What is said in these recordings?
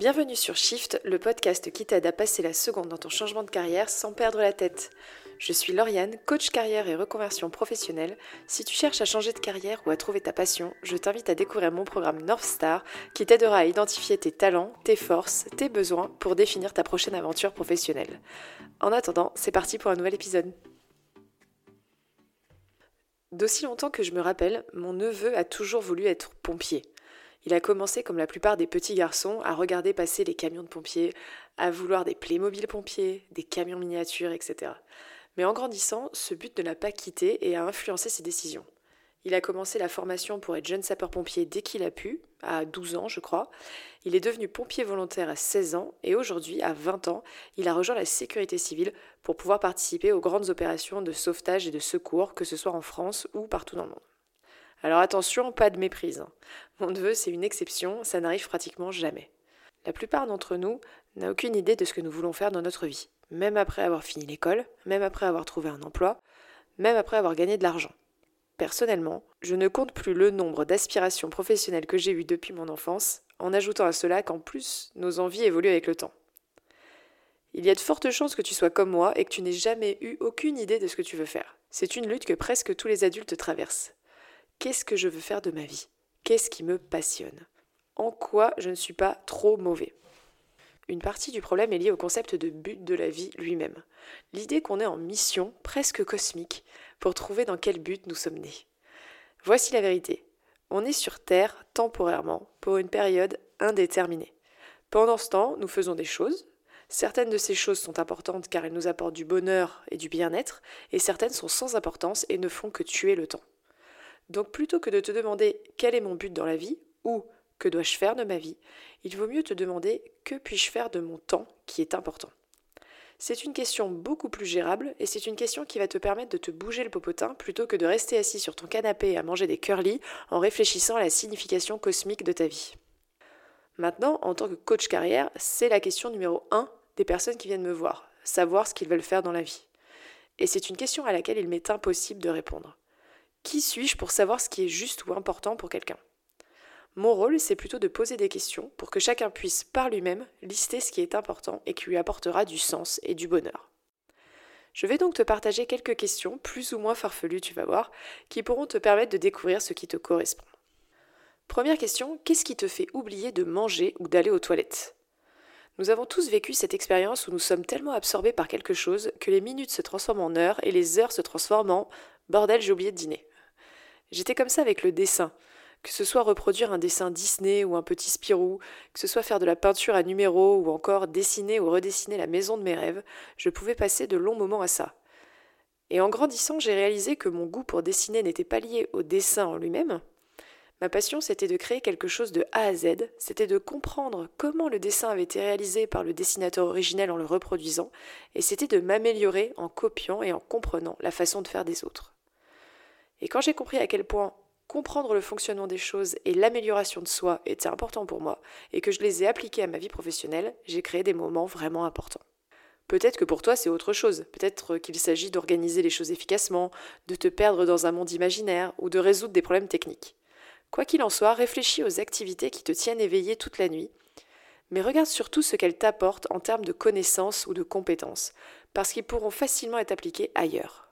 Bienvenue sur Shift, le podcast qui t'aide à passer la seconde dans ton changement de carrière sans perdre la tête. Je suis Lauriane, coach carrière et reconversion professionnelle. Si tu cherches à changer de carrière ou à trouver ta passion, je t'invite à découvrir mon programme North Star qui t'aidera à identifier tes talents, tes forces, tes besoins pour définir ta prochaine aventure professionnelle. En attendant, c'est parti pour un nouvel épisode. D'aussi longtemps que je me rappelle, mon neveu a toujours voulu être pompier. Il a commencé, comme la plupart des petits garçons, à regarder passer les camions de pompiers, à vouloir des Playmobil pompiers, des camions miniatures, etc. Mais en grandissant, ce but ne l'a pas quitté et a influencé ses décisions. Il a commencé la formation pour être jeune sapeur-pompier dès qu'il a pu, à 12 ans je crois. Il est devenu pompier volontaire à 16 ans et aujourd'hui, à 20 ans, il a rejoint la sécurité civile pour pouvoir participer aux grandes opérations de sauvetage et de secours, que ce soit en France ou partout dans le monde. Alors attention, pas de méprise. Hein. Mon neveu, c'est une exception, ça n'arrive pratiquement jamais. La plupart d'entre nous n'a aucune idée de ce que nous voulons faire dans notre vie même après avoir fini l'école, même après avoir trouvé un emploi, même après avoir gagné de l'argent. Personnellement, je ne compte plus le nombre d'aspirations professionnelles que j'ai eues depuis mon enfance, en ajoutant à cela qu'en plus, nos envies évoluent avec le temps. Il y a de fortes chances que tu sois comme moi et que tu n'aies jamais eu aucune idée de ce que tu veux faire. C'est une lutte que presque tous les adultes traversent. Qu'est-ce que je veux faire de ma vie? Qu'est-ce qui me passionne? En quoi je ne suis pas trop mauvais? Une partie du problème est liée au concept de but de la vie lui-même. L'idée qu'on est en mission presque cosmique pour trouver dans quel but nous sommes nés. Voici la vérité. On est sur Terre temporairement pour une période indéterminée. Pendant ce temps, nous faisons des choses. Certaines de ces choses sont importantes car elles nous apportent du bonheur et du bien-être, et certaines sont sans importance et ne font que tuer le temps. Donc plutôt que de te demander quel est mon but dans la vie, ou que dois-je faire de ma vie Il vaut mieux te demander que puis-je faire de mon temps qui est important. C'est une question beaucoup plus gérable et c'est une question qui va te permettre de te bouger le popotin plutôt que de rester assis sur ton canapé à manger des curly en réfléchissant à la signification cosmique de ta vie. Maintenant, en tant que coach carrière, c'est la question numéro 1 des personnes qui viennent me voir, savoir ce qu'ils veulent faire dans la vie. Et c'est une question à laquelle il m'est impossible de répondre. Qui suis-je pour savoir ce qui est juste ou important pour quelqu'un? Mon rôle, c'est plutôt de poser des questions pour que chacun puisse par lui-même lister ce qui est important et qui lui apportera du sens et du bonheur. Je vais donc te partager quelques questions, plus ou moins farfelues, tu vas voir, qui pourront te permettre de découvrir ce qui te correspond. Première question, qu'est-ce qui te fait oublier de manger ou d'aller aux toilettes? Nous avons tous vécu cette expérience où nous sommes tellement absorbés par quelque chose que les minutes se transforment en heures et les heures se transforment en bordel, j'ai oublié de dîner. J'étais comme ça avec le dessin que ce soit reproduire un dessin Disney ou un petit Spirou, que ce soit faire de la peinture à numéro ou encore dessiner ou redessiner la maison de mes rêves, je pouvais passer de longs moments à ça. Et en grandissant, j'ai réalisé que mon goût pour dessiner n'était pas lié au dessin en lui-même. Ma passion, c'était de créer quelque chose de A à Z, c'était de comprendre comment le dessin avait été réalisé par le dessinateur originel en le reproduisant, et c'était de m'améliorer en copiant et en comprenant la façon de faire des autres. Et quand j'ai compris à quel point comprendre le fonctionnement des choses et l'amélioration de soi était important pour moi et que je les ai appliqués à ma vie professionnelle, j'ai créé des moments vraiment importants. Peut-être que pour toi c'est autre chose, peut-être qu'il s'agit d'organiser les choses efficacement, de te perdre dans un monde imaginaire ou de résoudre des problèmes techniques. Quoi qu'il en soit, réfléchis aux activités qui te tiennent éveillé toute la nuit, mais regarde surtout ce qu'elles t'apportent en termes de connaissances ou de compétences, parce qu'ils pourront facilement être appliqués ailleurs.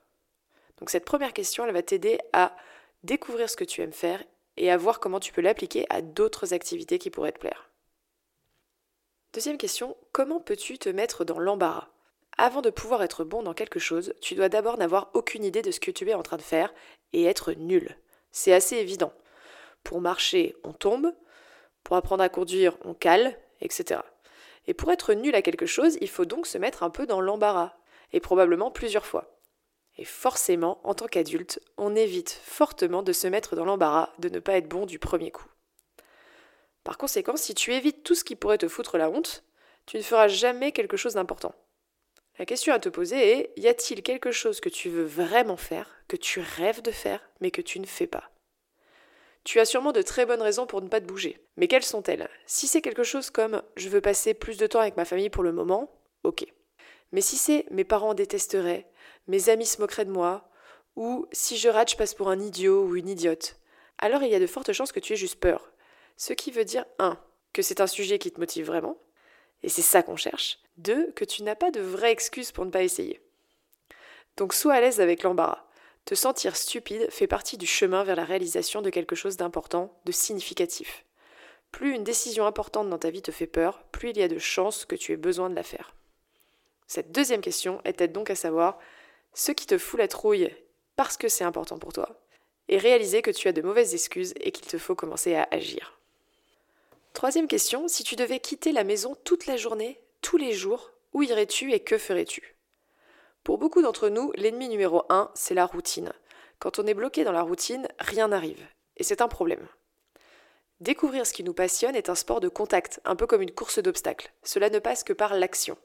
Donc cette première question, elle va t'aider à découvrir ce que tu aimes faire et à voir comment tu peux l'appliquer à d'autres activités qui pourraient te plaire. Deuxième question, comment peux-tu te mettre dans l'embarras? Avant de pouvoir être bon dans quelque chose, tu dois d'abord n'avoir aucune idée de ce que tu es en train de faire et être nul. C'est assez évident. Pour marcher, on tombe, pour apprendre à conduire, on cale, etc. Et pour être nul à quelque chose, il faut donc se mettre un peu dans l'embarras, et probablement plusieurs fois. Et forcément, en tant qu'adulte, on évite fortement de se mettre dans l'embarras de ne pas être bon du premier coup. Par conséquent, si tu évites tout ce qui pourrait te foutre la honte, tu ne feras jamais quelque chose d'important. La question à te poser est y a-t-il quelque chose que tu veux vraiment faire, que tu rêves de faire, mais que tu ne fais pas? Tu as sûrement de très bonnes raisons pour ne pas te bouger. Mais quelles sont-elles? Si c'est quelque chose comme je veux passer plus de temps avec ma famille pour le moment, ok. Mais si c'est mes parents détesteraient, mes amis se moqueraient de moi, ou si je rate, je passe pour un idiot ou une idiote, alors il y a de fortes chances que tu aies juste peur. Ce qui veut dire 1. Que c'est un sujet qui te motive vraiment, et c'est ça qu'on cherche. Deux, que tu n'as pas de vraie excuse pour ne pas essayer. Donc sois à l'aise avec l'embarras. Te sentir stupide fait partie du chemin vers la réalisation de quelque chose d'important, de significatif. Plus une décision importante dans ta vie te fait peur, plus il y a de chances que tu aies besoin de la faire. Cette deuxième question est donc à savoir ce qui te fout la trouille parce que c'est important pour toi, et réaliser que tu as de mauvaises excuses et qu'il te faut commencer à agir. Troisième question, si tu devais quitter la maison toute la journée, tous les jours, où irais-tu et que ferais-tu? Pour beaucoup d'entre nous, l'ennemi numéro un, c'est la routine. Quand on est bloqué dans la routine, rien n'arrive, et c'est un problème. Découvrir ce qui nous passionne est un sport de contact, un peu comme une course d'obstacles. Cela ne passe que par l'action.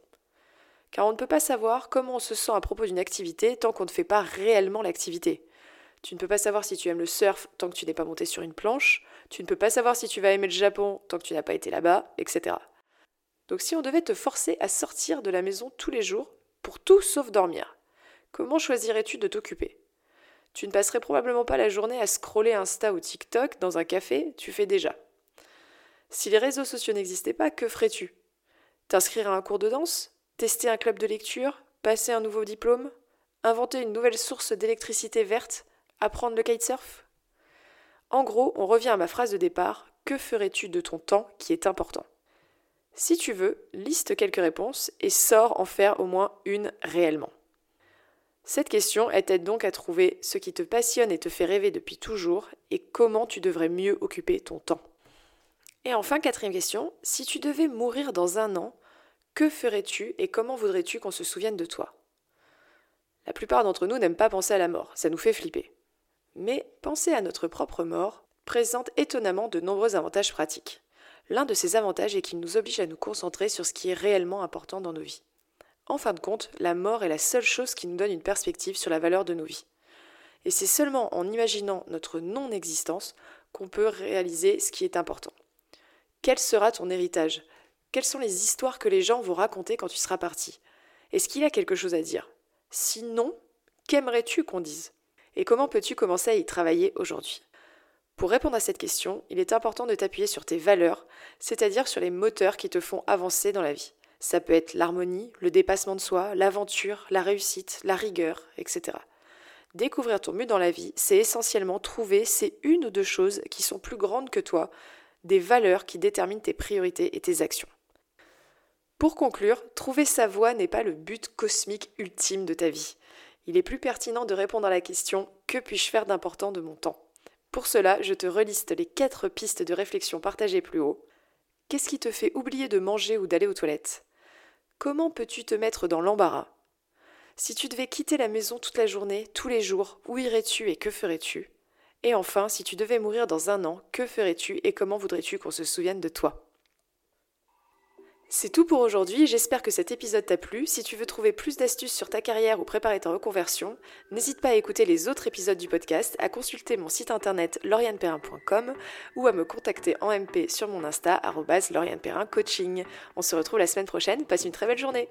Car on ne peut pas savoir comment on se sent à propos d'une activité tant qu'on ne fait pas réellement l'activité. Tu ne peux pas savoir si tu aimes le surf tant que tu n'es pas monté sur une planche, tu ne peux pas savoir si tu vas aimer le Japon tant que tu n'as pas été là-bas, etc. Donc si on devait te forcer à sortir de la maison tous les jours, pour tout sauf dormir, comment choisirais-tu de t'occuper? Tu ne passerais probablement pas la journée à scroller Insta ou TikTok dans un café, tu fais déjà. Si les réseaux sociaux n'existaient pas, que ferais-tu? T'inscrire à un cours de danse? Tester un club de lecture Passer un nouveau diplôme Inventer une nouvelle source d'électricité verte Apprendre le kitesurf? En gros, on revient à ma phrase de départ que ferais-tu de ton temps qui est important? Si tu veux, liste quelques réponses et sors en faire au moins une réellement. Cette question est donc à trouver ce qui te passionne et te fait rêver depuis toujours et comment tu devrais mieux occuper ton temps. Et enfin, quatrième question, si tu devais mourir dans un an, que ferais-tu et comment voudrais-tu qu'on se souvienne de toi? La plupart d'entre nous n'aiment pas penser à la mort, ça nous fait flipper. Mais penser à notre propre mort présente étonnamment de nombreux avantages pratiques. L'un de ces avantages est qu'il nous oblige à nous concentrer sur ce qui est réellement important dans nos vies. En fin de compte, la mort est la seule chose qui nous donne une perspective sur la valeur de nos vies. Et c'est seulement en imaginant notre non-existence qu'on peut réaliser ce qui est important. Quel sera ton héritage? Quelles sont les histoires que les gens vont raconter quand tu seras parti? Est-ce qu'il a quelque chose à dire? Sinon, qu'aimerais-tu qu'on dise? Et comment peux-tu commencer à y travailler aujourd'hui? Pour répondre à cette question, il est important de t'appuyer sur tes valeurs, c'est-à-dire sur les moteurs qui te font avancer dans la vie. Ça peut être l'harmonie, le dépassement de soi, l'aventure, la réussite, la rigueur, etc. Découvrir ton but dans la vie, c'est essentiellement trouver ces une ou deux choses qui sont plus grandes que toi, des valeurs qui déterminent tes priorités et tes actions. Pour conclure, trouver sa voie n'est pas le but cosmique ultime de ta vie. Il est plus pertinent de répondre à la question Que puis-je faire d'important de mon temps? Pour cela, je te reliste les quatre pistes de réflexion partagées plus haut. Qu'est-ce qui te fait oublier de manger ou d'aller aux toilettes? Comment peux-tu te mettre dans l'embarras? Si tu devais quitter la maison toute la journée, tous les jours, où irais-tu et que ferais-tu? Et enfin, si tu devais mourir dans un an, que ferais-tu et comment voudrais-tu qu'on se souvienne de toi? C'est tout pour aujourd'hui, j'espère que cet épisode t'a plu. Si tu veux trouver plus d'astuces sur ta carrière ou préparer ta reconversion, n'hésite pas à écouter les autres épisodes du podcast, à consulter mon site internet laurianeperrin.com ou à me contacter en MP sur mon Insta, laurianeperrin coaching. On se retrouve la semaine prochaine, passe une très belle journée